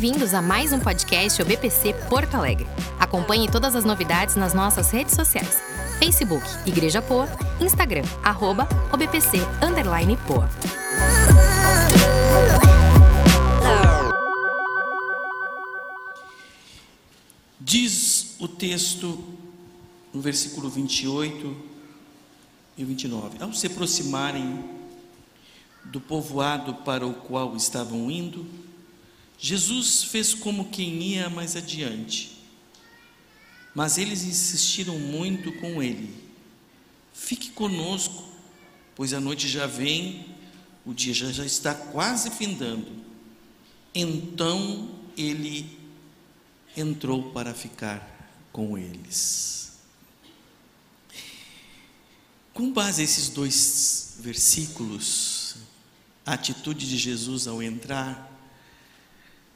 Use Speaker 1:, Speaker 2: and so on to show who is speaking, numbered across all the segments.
Speaker 1: Bem-vindos a mais um podcast OBPC Porto Alegre. Acompanhe todas as novidades nas nossas redes sociais. Facebook Igreja Poa, Instagram arroba OBPC underline Poa.
Speaker 2: Diz o texto no versículo 28 e 29: Ao se aproximarem do povoado para o qual estavam indo, Jesus fez como quem ia mais adiante. Mas eles insistiram muito com ele: Fique conosco, pois a noite já vem, o dia já, já está quase findando. Então ele entrou para ficar com eles. Com base nesses dois versículos, a atitude de Jesus ao entrar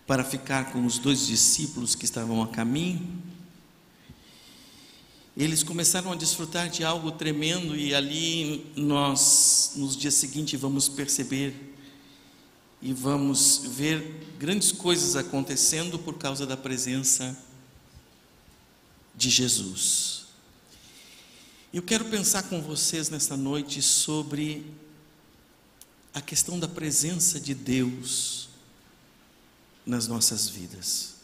Speaker 2: para ficar com os dois discípulos que estavam a caminho, eles começaram a desfrutar de algo tremendo e ali nós, nos dias seguintes, vamos perceber e vamos ver grandes coisas acontecendo por causa da presença de Jesus. Eu quero pensar com vocês nesta noite sobre a questão da presença de Deus nas nossas vidas.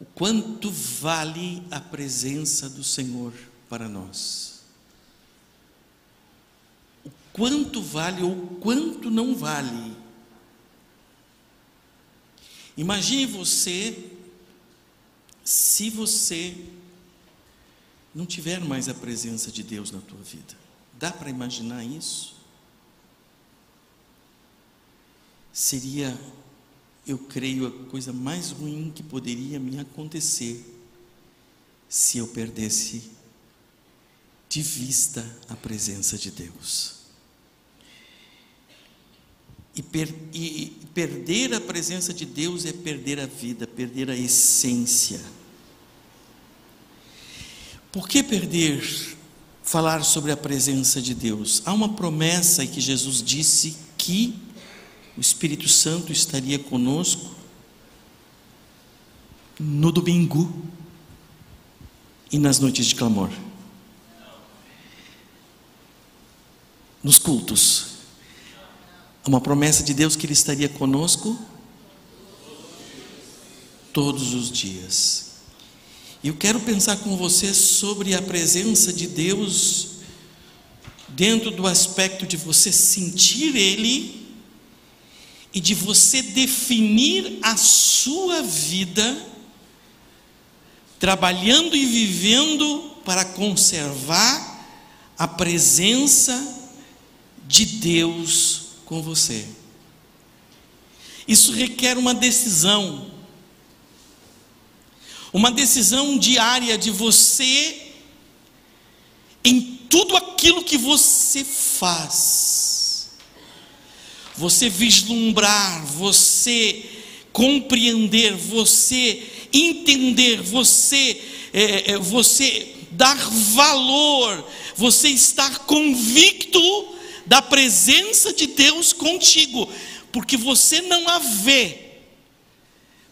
Speaker 2: O quanto vale a presença do Senhor para nós? O quanto vale ou quanto não vale? Imagine você se você não tiver mais a presença de Deus na tua vida. Dá para imaginar isso? Seria, eu creio, a coisa mais ruim que poderia me acontecer se eu perdesse de vista a presença de Deus. E, per, e, perder a presença de Deus é perder a vida, perder a essência. Por que perder falar sobre a presença de Deus? Há uma promessa que Jesus disse que o Espírito Santo estaria conosco no domingo e nas noites de clamor. Nos cultos. Uma promessa de Deus que Ele estaria conosco todos os dias. E eu quero pensar com você sobre a presença de Deus dentro do aspecto de você sentir Ele e de você definir a sua vida, trabalhando e vivendo para conservar a presença de Deus com você. Isso requer uma decisão, uma decisão diária de você, em tudo aquilo que você faz, você vislumbrar, você compreender, você entender, você, é, é, você dar valor, você estar convicto da presença de Deus contigo, porque você não a vê,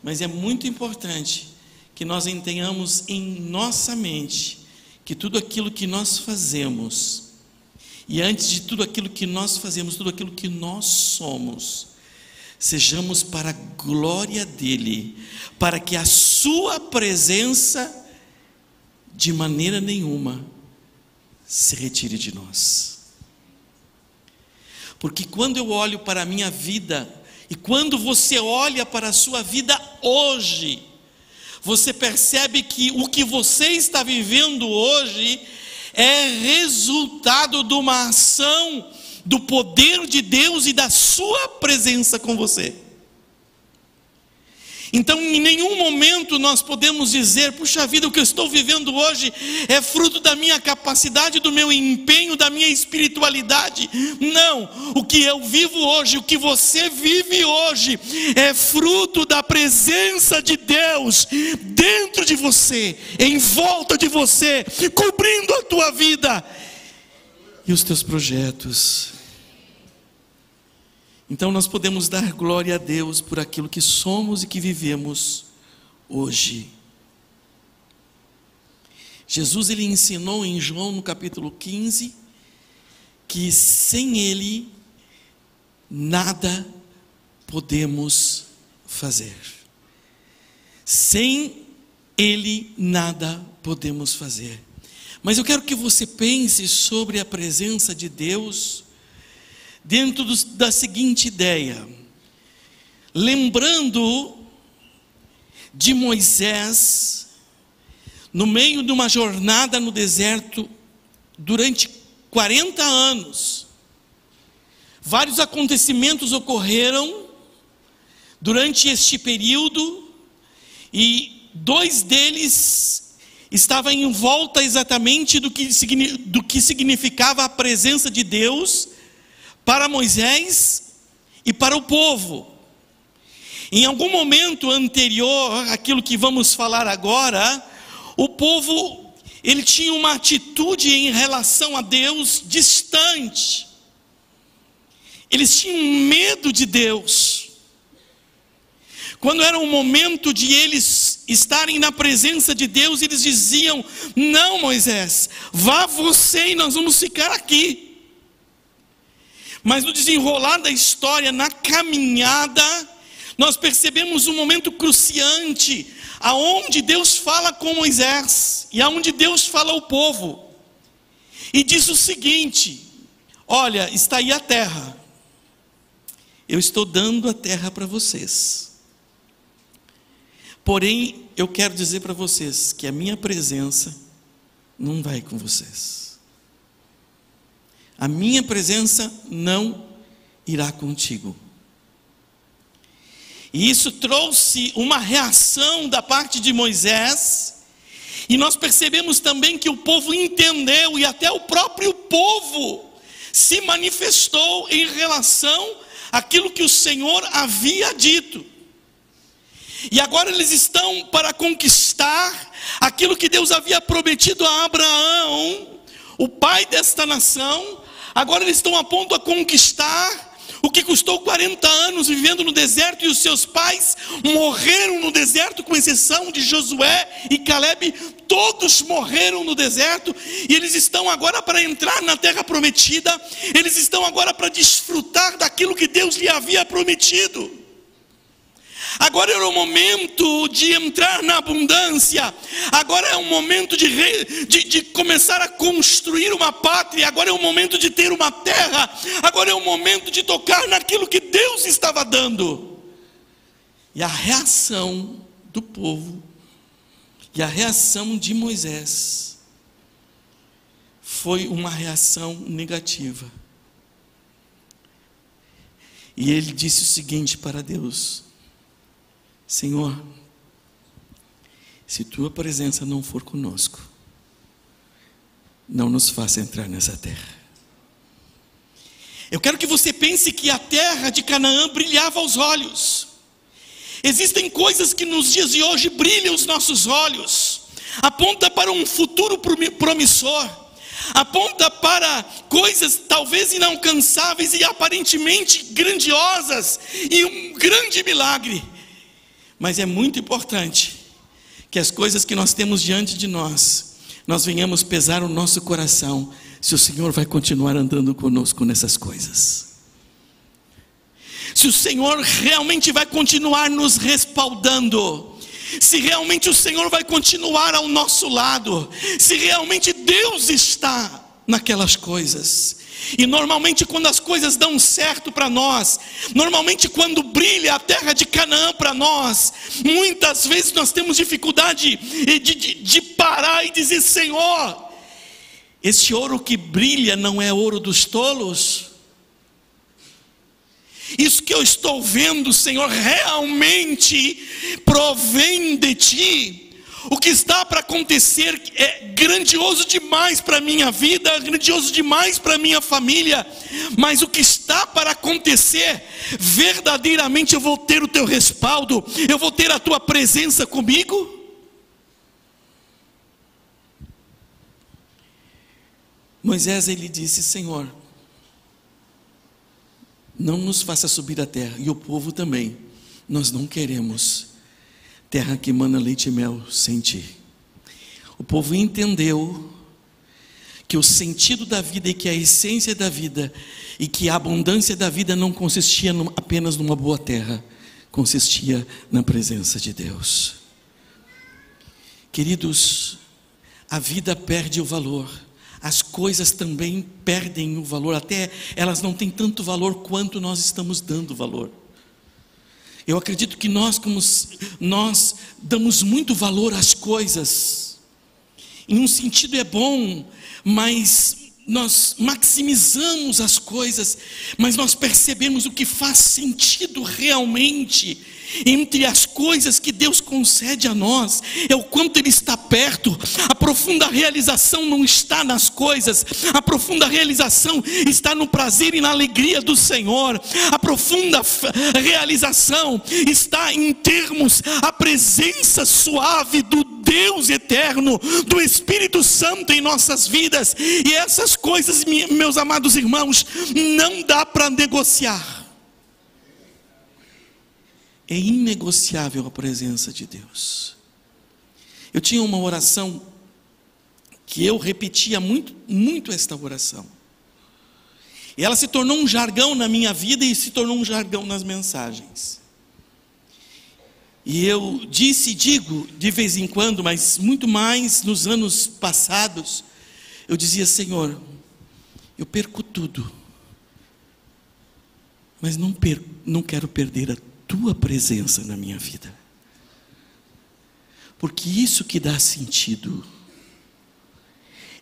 Speaker 2: mas é muito importante que nós tenhamos em nossa mente que tudo aquilo que nós fazemos, e antes de tudo aquilo que nós fazemos, tudo aquilo que nós somos, sejamos para a glória dEle, para que a Sua presença, de maneira nenhuma, se retire de nós. Porque quando eu olho para a minha vida, e quando você olha para a sua vida hoje, você percebe que o que você está vivendo hoje é resultado de uma ação do poder de Deus e da Sua presença com você. Então, em nenhum momento nós podemos dizer, puxa vida, o que eu estou vivendo hoje é fruto da minha capacidade, do meu empenho, da minha espiritualidade. Não, o que eu vivo hoje, o que você vive hoje, é fruto da presença de Deus dentro de você, em volta de você, cobrindo a tua vida e os teus projetos. Então nós podemos dar glória a Deus por aquilo que somos e que vivemos hoje. Jesus ele ensinou em João no capítulo 15 que sem ele nada podemos fazer. Sem ele nada podemos fazer. Mas eu quero que você pense sobre a presença de Deus dentro do, da seguinte ideia. Lembrando de Moisés, no meio de uma jornada no deserto, durante 40 anos, vários acontecimentos ocorreram durante este período, e dois deles estava em volta exatamente do que, do que significava a presença de Deus para Moisés e para o povo. Em algum momento anterior àquilo que vamos falar agora, o povo ele tinha uma atitude em relação a Deus distante. Eles tinham medo de Deus. Quando era o momento de eles estarem na presença de Deus, eles diziam: Não, Moisés, vá você e nós vamos ficar aqui. Mas no desenrolar da história, na caminhada, nós percebemos um momento cruciante, aonde Deus fala com Moisés e aonde Deus fala ao povo. E diz o seguinte: Olha, está aí a terra. Eu estou dando a terra para vocês. Porém, eu quero dizer para vocês que a minha presença não vai com vocês. A minha presença não irá contigo. E isso trouxe uma reação da parte de Moisés, e nós percebemos também que o povo entendeu, e até o próprio povo se manifestou em relação àquilo que o Senhor havia dito. E agora eles estão para conquistar aquilo que Deus havia prometido a Abraão, o pai desta nação. Agora eles estão a ponto a conquistar o que custou 40 anos vivendo no deserto e os seus pais morreram no deserto, com exceção de Josué e Caleb, todos morreram no deserto e eles estão agora para entrar na terra prometida, eles estão agora para desfrutar daquilo que Deus lhe havia prometido. Agora era o momento de entrar na abundância. Agora é o momento de, re, de, de, começar a construir uma pátria. Agora é o momento de ter uma terra. Agora é o momento de tocar naquilo que Deus estava dando. E a reação do povo e a reação de Moisés foi uma reação negativa. E ele disse o seguinte para Deus: Senhor, se tua presença não for conosco, não nos faça entrar nessa terra. Eu quero que você pense que a terra de Canaã brilhava aos olhos. Existem coisas que nos dias de hoje brilham os nossos olhos, aponta para um futuro promissor, aponta para coisas talvez inalcançáveis e aparentemente grandiosas e um grande milagre. Mas é muito importante que as coisas que nós temos diante de nós, nós venhamos pesar o nosso coração, se o Senhor vai continuar andando conosco nessas coisas. Se o Senhor realmente vai continuar nos respaldando, se realmente o Senhor vai continuar ao nosso lado, se realmente Deus está naquelas coisas. E normalmente, quando as coisas dão certo para nós, normalmente, quando brilha a terra de Canaã para nós, muitas vezes nós temos dificuldade de, de, de parar e dizer: Senhor, esse ouro que brilha não é ouro dos tolos? Isso que eu estou vendo, Senhor, realmente provém de Ti. O que está para acontecer é grandioso demais para a minha vida, grandioso demais para a minha família, mas o que está para acontecer, verdadeiramente eu vou ter o teu respaldo, eu vou ter a tua presença comigo. Moisés ele disse: Senhor, não nos faça subir a terra, e o povo também. Nós não queremos terra que mana leite e mel sem ti. O povo entendeu que o sentido da vida e que a essência da vida e que a abundância da vida não consistia apenas numa boa terra, consistia na presença de Deus. Queridos, a vida perde o valor, as coisas também perdem o valor, até elas não têm tanto valor quanto nós estamos dando valor. Eu acredito que nós, como nós damos muito valor às coisas, em um sentido é bom, mas nós maximizamos as coisas, mas nós percebemos o que faz sentido realmente entre as coisas que Deus concede a nós, é o quanto Ele está perto. A profunda realização não está nas coisas, a profunda realização está no prazer e na alegria do Senhor. A profunda realização está em termos a presença suave do Deus eterno, do Espírito Santo em nossas vidas. E essas coisas, meus amados irmãos, não dá para negociar. É inegociável a presença de Deus. Eu tinha uma oração que eu repetia muito, muito esta oração. E ela se tornou um jargão na minha vida e se tornou um jargão nas mensagens. E eu disse e digo de vez em quando, mas muito mais nos anos passados, eu dizia: Senhor, eu perco tudo, mas não, não quero perder a tua presença na minha vida. Porque isso que dá sentido,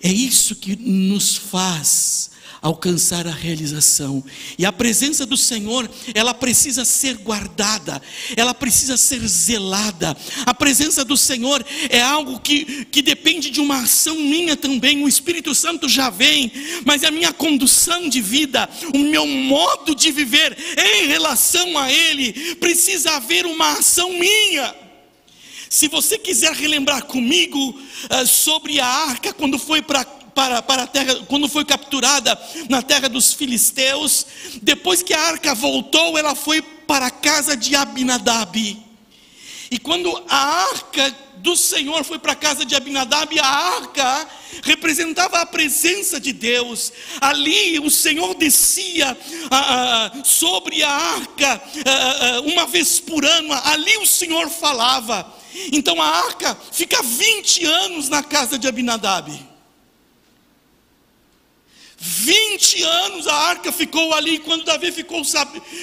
Speaker 2: é isso que nos faz alcançar a realização. E a presença do Senhor, ela precisa ser guardada, ela precisa ser zelada. A presença do Senhor é algo que, que depende de uma ação minha também. O Espírito Santo já vem, mas a minha condução de vida, o meu modo de viver em relação a Ele, precisa haver uma ação minha. Se você quiser relembrar comigo uh, sobre a arca, quando foi para para, para a terra, quando foi capturada na terra dos filisteus, depois que a arca voltou, ela foi para a casa de Abinadab. E quando a arca do Senhor foi para a casa de Abinadab, a arca representava a presença de Deus. Ali o Senhor descia ah, ah, sobre a arca ah, uma vez por ano, ali o Senhor falava. Então a arca fica 20 anos na casa de Abinadab. 20 anos a arca ficou ali quando Davi ficou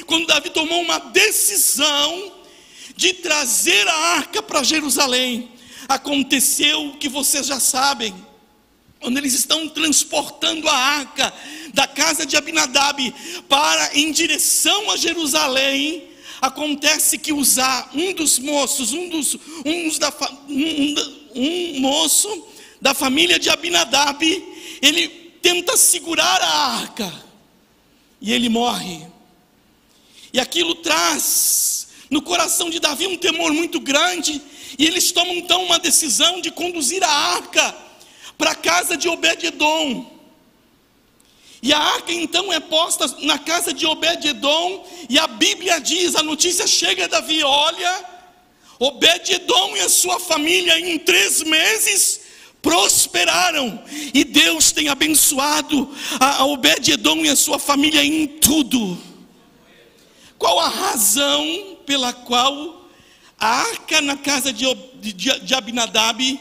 Speaker 2: quando Davi tomou uma decisão de trazer a arca para Jerusalém. Aconteceu o que vocês já sabem. Quando eles estão transportando a arca da casa de Abinadab para em direção a Jerusalém, acontece que usar um dos moços, um dos um, da, um, um moço da família de Abinadab, ele tenta segurar a arca e ele morre. E aquilo traz no coração de Davi um temor muito grande, e eles tomam então uma decisão de conduzir a arca para a casa de Obed-edom. E a arca então é posta na casa de Obed-edom, e a Bíblia diz, a notícia chega a Davi, olha, Obed-edom e a sua família em três meses prosperaram, e Deus tem abençoado a Obed-Edom e a sua família em tudo. Qual a razão pela qual a arca na casa de, de, de Abinadab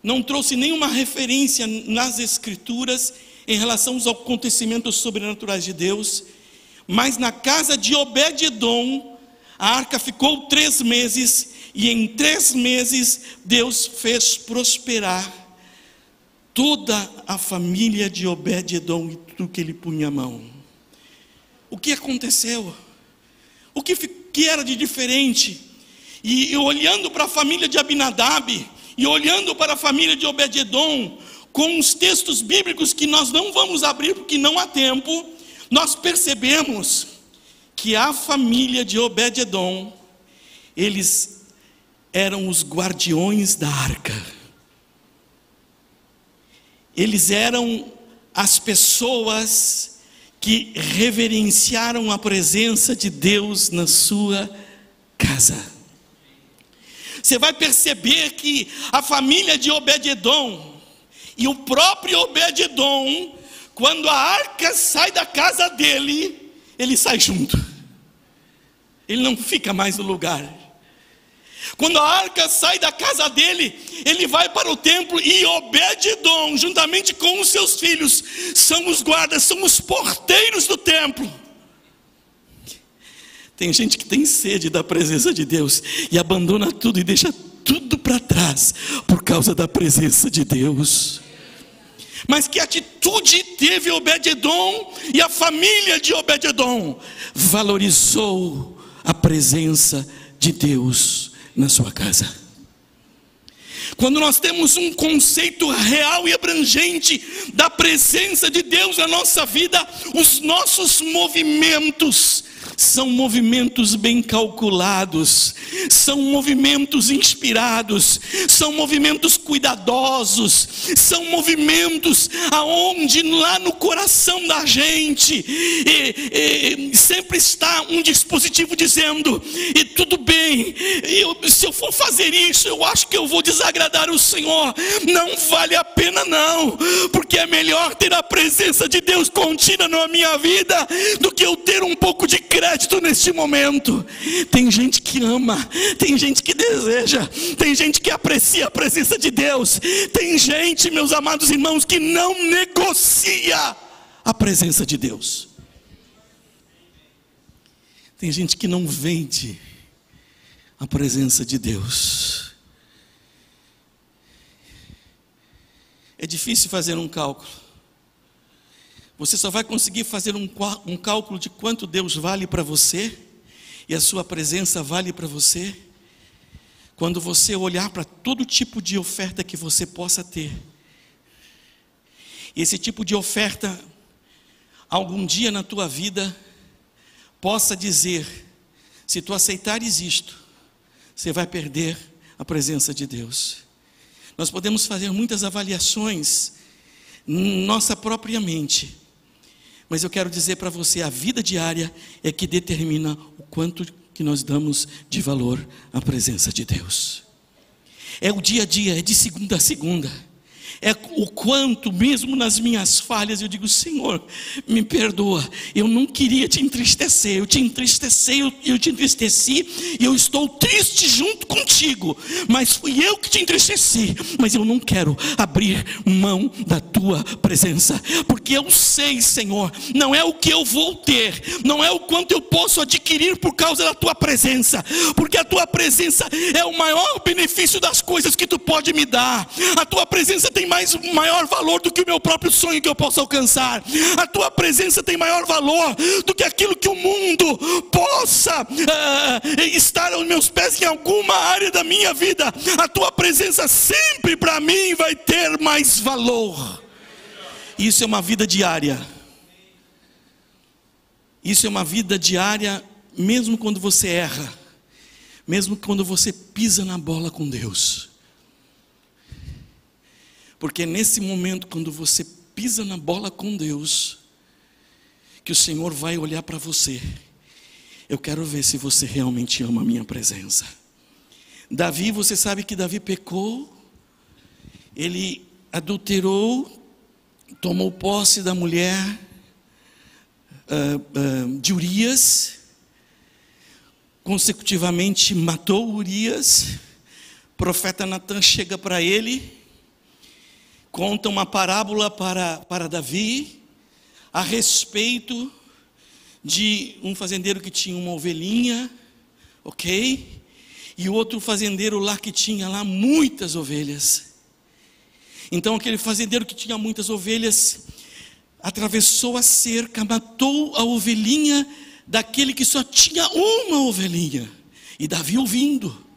Speaker 2: não trouxe nenhuma referência nas Escrituras em relação aos acontecimentos sobrenaturais de Deus, mas na casa de Obed-Edom, a arca ficou três meses e em três meses Deus fez prosperar toda a família de Obed-Edom e tudo que ele punha a mão. O que aconteceu? O que, que era de diferente? E, e olhando para a família de Abinadab, e olhando para a família de Obed-Edom, com os textos bíblicos que nós não vamos abrir porque não há tempo, nós percebemos que a família de Obed-Edom, eles eram os guardiões da arca. Eles eram as pessoas que reverenciaram a presença de Deus na sua casa. Você vai perceber que a família de Obed-edom e o próprio Obed-edom, quando a arca sai da casa dele, ele sai junto. Ele não fica mais no lugar. Quando a arca sai da casa dele, ele vai para o templo e Obed-edom, juntamente com os seus filhos, são os guardas, são os porteiros do templo. Tem gente que tem sede da presença de Deus e abandona tudo e deixa tudo para trás por causa da presença de Deus. Mas que atitude teve Obed-edom e a família de Obed-edom? Valorizou a presença de Deus na sua casa. Quando nós temos um conceito real e abrangente da presença de Deus na nossa vida, os nossos movimentos são movimentos bem calculados, são movimentos inspirados, são movimentos cuidadosos, são movimentos aonde lá no coração da gente e, e, sempre está um dispositivo dizendo: e tudo bem, eu, se eu for fazer isso, eu acho que eu vou desagradar o Senhor. Não vale a pena, não, porque é melhor ter a presença de Deus contínua na minha vida do que eu ter um pouco de crédito neste momento. Tem gente que ama, tem gente que deseja, tem gente que aprecia a presença de Deus, tem gente, meus amados irmãos, que não negocia a presença de Deus. Tem gente que não vende a presença de Deus. É difícil fazer um cálculo. Você só vai conseguir fazer um, um cálculo de quanto Deus vale para você e a sua presença vale para você quando você olhar para todo tipo de oferta que você possa ter. E esse tipo de oferta, algum dia na tua vida, possa dizer: se tu aceitares isto, você vai perder a presença de Deus. Nós podemos fazer muitas avaliações, nossa própria mente, mas eu quero dizer para você, a vida diária é que determina o quanto que nós damos de valor à presença de Deus. É o dia a dia, é de segunda a segunda é o quanto, mesmo nas minhas falhas, eu digo: Senhor, me perdoa, eu não queria te entristecer, eu te entristeci, eu, te entristeci, e eu estou triste junto contigo, mas fui eu que te entristeci, mas eu não quero abrir mão da tua presença, porque eu sei, Senhor, não é o que eu vou ter, não é o quanto eu posso adquirir por causa da tua presença, porque a tua presença é o maior benefício das coisas que tu pode me dar, a tua presença tem mais maior valor do que o meu próprio sonho que eu posso alcançar. A tua presença tem maior valor do que aquilo que o mundo possa uh, estar aos meus pés em alguma área da minha vida. A tua presença sempre para mim vai ter mais valor. Isso é uma vida diária. Isso é uma vida diária, mesmo quando você erra, mesmo quando você pisa na bola com Deus. Porque nesse momento, quando você pisa na bola com Deus, que o Senhor vai olhar para você. Eu quero ver se você realmente ama a minha presença. Davi, você sabe que Davi pecou, ele adulterou, tomou posse da mulher uh, uh, de Urias, consecutivamente matou Urias. O profeta Natan chega para ele conta uma parábola para, para Davi a respeito de um fazendeiro que tinha uma ovelhinha, ok? E outro fazendeiro lá que tinha lá muitas ovelhas. Então aquele fazendeiro que tinha muitas ovelhas atravessou a cerca, matou a ovelhinha daquele que só tinha uma ovelhinha. E Davi ouvindo.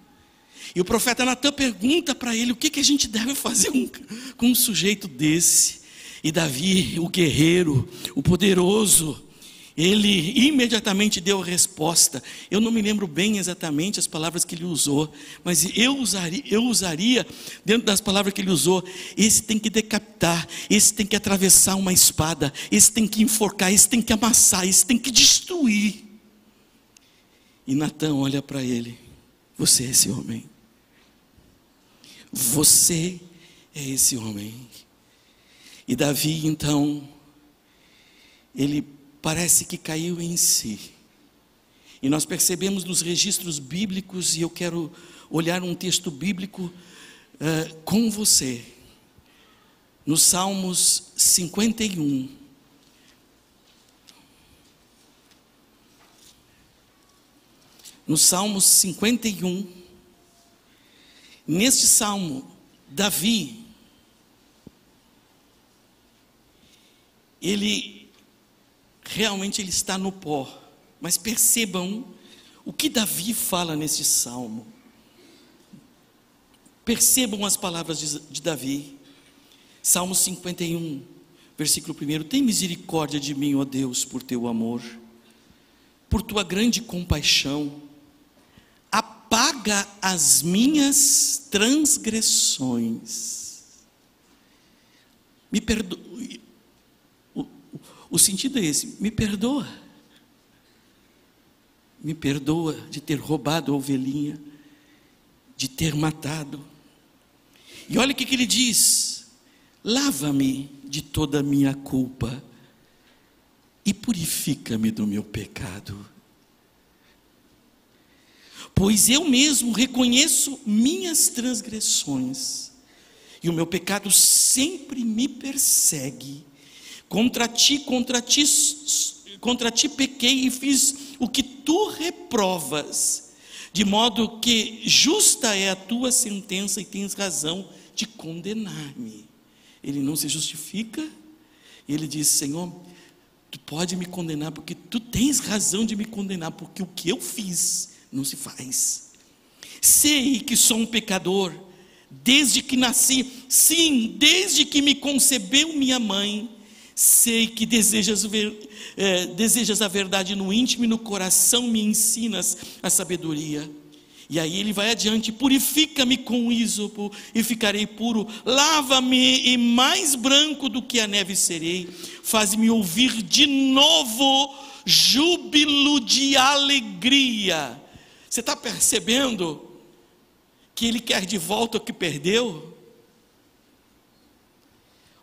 Speaker 2: E o profeta Natan pergunta para ele o que, que a gente deve fazer com, com um sujeito desse. E Davi, o guerreiro, o poderoso, Ele imediatamente deu a resposta. Eu não me lembro bem exatamente as palavras que ele usou, mas eu usaria, eu usaria dentro das palavras que ele usou: esse tem que decapitar, esse tem que atravessar uma espada, esse tem que enforcar, esse tem que amassar, esse tem que destruir. E Natan olha para ele: Você é esse homem. Você é esse homem. E Davi, então, ele parece que caiu em si. E nós percebemos nos registros bíblicos, e eu quero olhar um texto bíblico uh, com você, nos Salmos 51. No Salmos 51, neste salmo, Davi, ele realmente ele está no pó. Mas percebam o que Davi fala nesse salmo. Percebam as palavras de, de Davi. Salmo 51, versículo 1: Tem misericórdia de mim, ó Deus, por teu amor, por tua grande compaixão. As minhas transgressões. Me perdoe o sentido é esse: me perdoa. Me perdoa de ter roubado a ovelhinha, de ter matado. E olha o que, que ele diz: lava-me de toda a minha culpa e purifica-me do meu pecado. Pois eu mesmo reconheço minhas transgressões, e o meu pecado sempre me persegue. Contra ti, contra ti, contra ti pequei e fiz o que tu reprovas, de modo que justa é a tua sentença e tens razão de condenar-me. Ele não se justifica, ele diz: Senhor, tu pode me condenar porque tu tens razão de me condenar, porque o que eu fiz não se faz. Sei que sou um pecador, desde que nasci, sim, desde que me concebeu minha mãe Sei que desejas, ver, é, desejas a verdade no íntimo e no coração, me ensinas a sabedoria. E aí ele vai adiante: purifica-me com ísopo e ficarei puro, lava-me e mais branco do que a neve serei, faz-me ouvir de novo júbilo de alegria. Você está percebendo que ele quer de volta o que perdeu?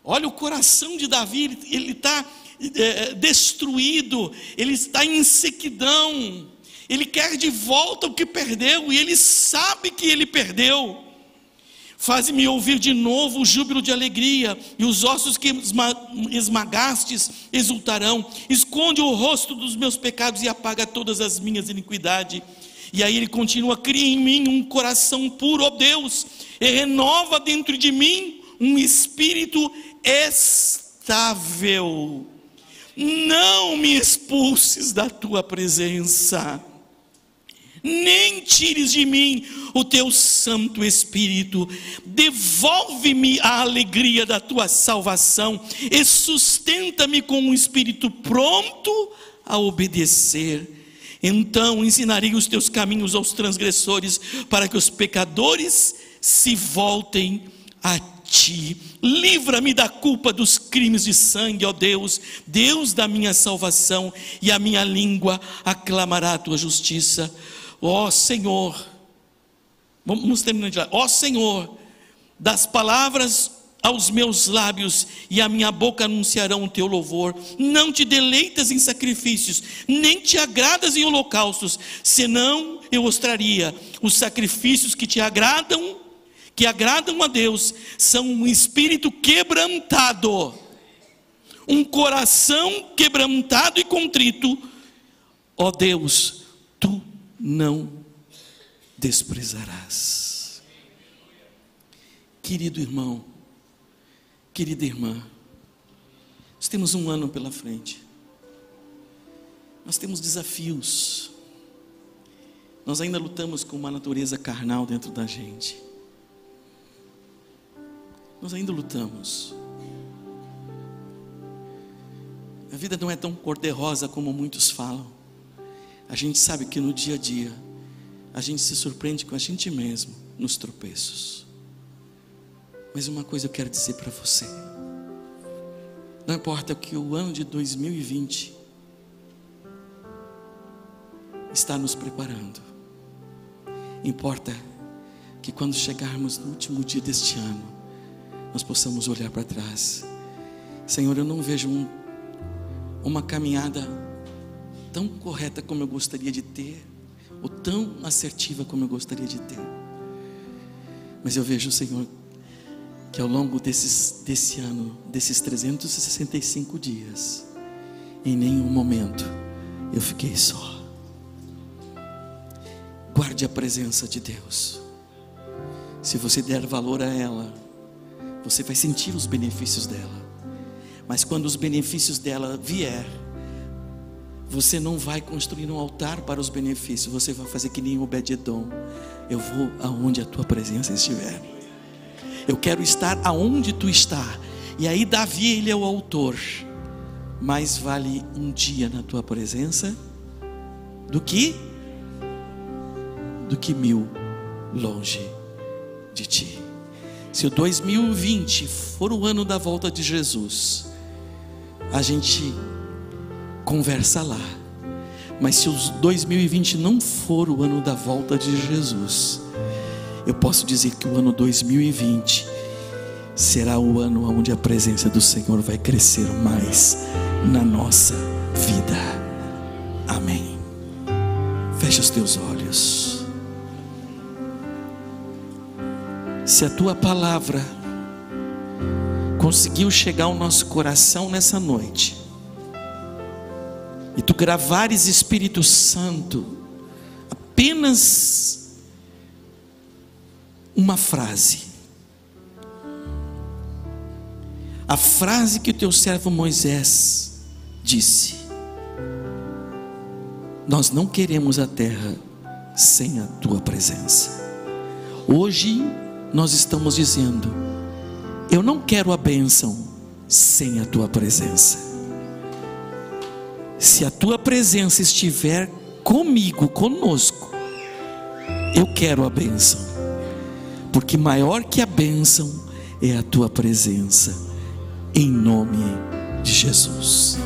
Speaker 2: Olha o coração de Davi, ele está é, destruído, ele está em sequidão, ele quer de volta o que perdeu e ele sabe que ele perdeu. Faz-me ouvir de novo o júbilo de alegria, e os ossos que esmagastes exultarão. Esconde o rosto dos meus pecados e apaga todas as minhas iniquidades. E aí ele continua: cria em mim um coração puro, ó Deus, e renova dentro de mim um espírito estável. Não me expulses da tua presença, nem tires de mim o teu Santo Espírito, devolve-me a alegria da tua salvação e sustenta-me com um espírito pronto a obedecer. Então ensinarei os teus caminhos aos transgressores, para que os pecadores se voltem a ti. Livra-me da culpa dos crimes de sangue, ó Deus, Deus da minha salvação, e a minha língua aclamará a tua justiça. Ó Senhor, vamos terminar de lá. Ó Senhor, das palavras aos meus lábios e a minha boca anunciarão o teu louvor. Não te deleitas em sacrifícios, nem te agradas em holocaustos, senão eu mostraria os sacrifícios que te agradam que agradam a Deus são um espírito quebrantado, um coração quebrantado e contrito. Ó Deus, tu não desprezarás. Querido irmão, querida irmã, nós temos um ano pela frente, nós temos desafios, nós ainda lutamos com uma natureza carnal dentro da gente. Nós ainda lutamos. A vida não é tão cor-de-rosa como muitos falam. A gente sabe que no dia a dia, a gente se surpreende com a gente mesmo nos tropeços. Mas uma coisa eu quero dizer para você: não importa o que o ano de 2020 está nos preparando, importa que quando chegarmos no último dia deste ano, nós possamos olhar para trás. Senhor, eu não vejo um, uma caminhada tão correta como eu gostaria de ter, ou tão assertiva como eu gostaria de ter. Mas eu vejo, Senhor, que ao longo desses, desse ano, desses 365 dias, em nenhum momento eu fiquei só. Guarde a presença de Deus. Se você der valor a ela, você vai sentir os benefícios dela. Mas quando os benefícios dela vier, você não vai construir um altar para os benefícios, você vai fazer que nem o Obed-edom. Eu vou aonde a tua presença estiver. Eu quero estar aonde tu está. E aí Davi, ele é o autor. Mais vale um dia na tua presença do que do que mil longe de ti. Se o 2020 for o ano da volta de Jesus, a gente conversa lá. Mas se o 2020 não for o ano da volta de Jesus, eu posso dizer que o ano 2020 será o ano onde a presença do Senhor vai crescer mais na nossa vida. Amém. Feche os teus olhos. Se a tua palavra conseguiu chegar ao nosso coração nessa noite, e tu gravares Espírito Santo apenas uma frase. A frase que o teu servo Moisés disse: Nós não queremos a terra sem a tua presença. Hoje nós estamos dizendo: Eu não quero a bênção sem a tua presença se a tua presença estiver comigo, conosco, eu quero a bênção, porque maior que a bênção é a tua presença, em nome de Jesus.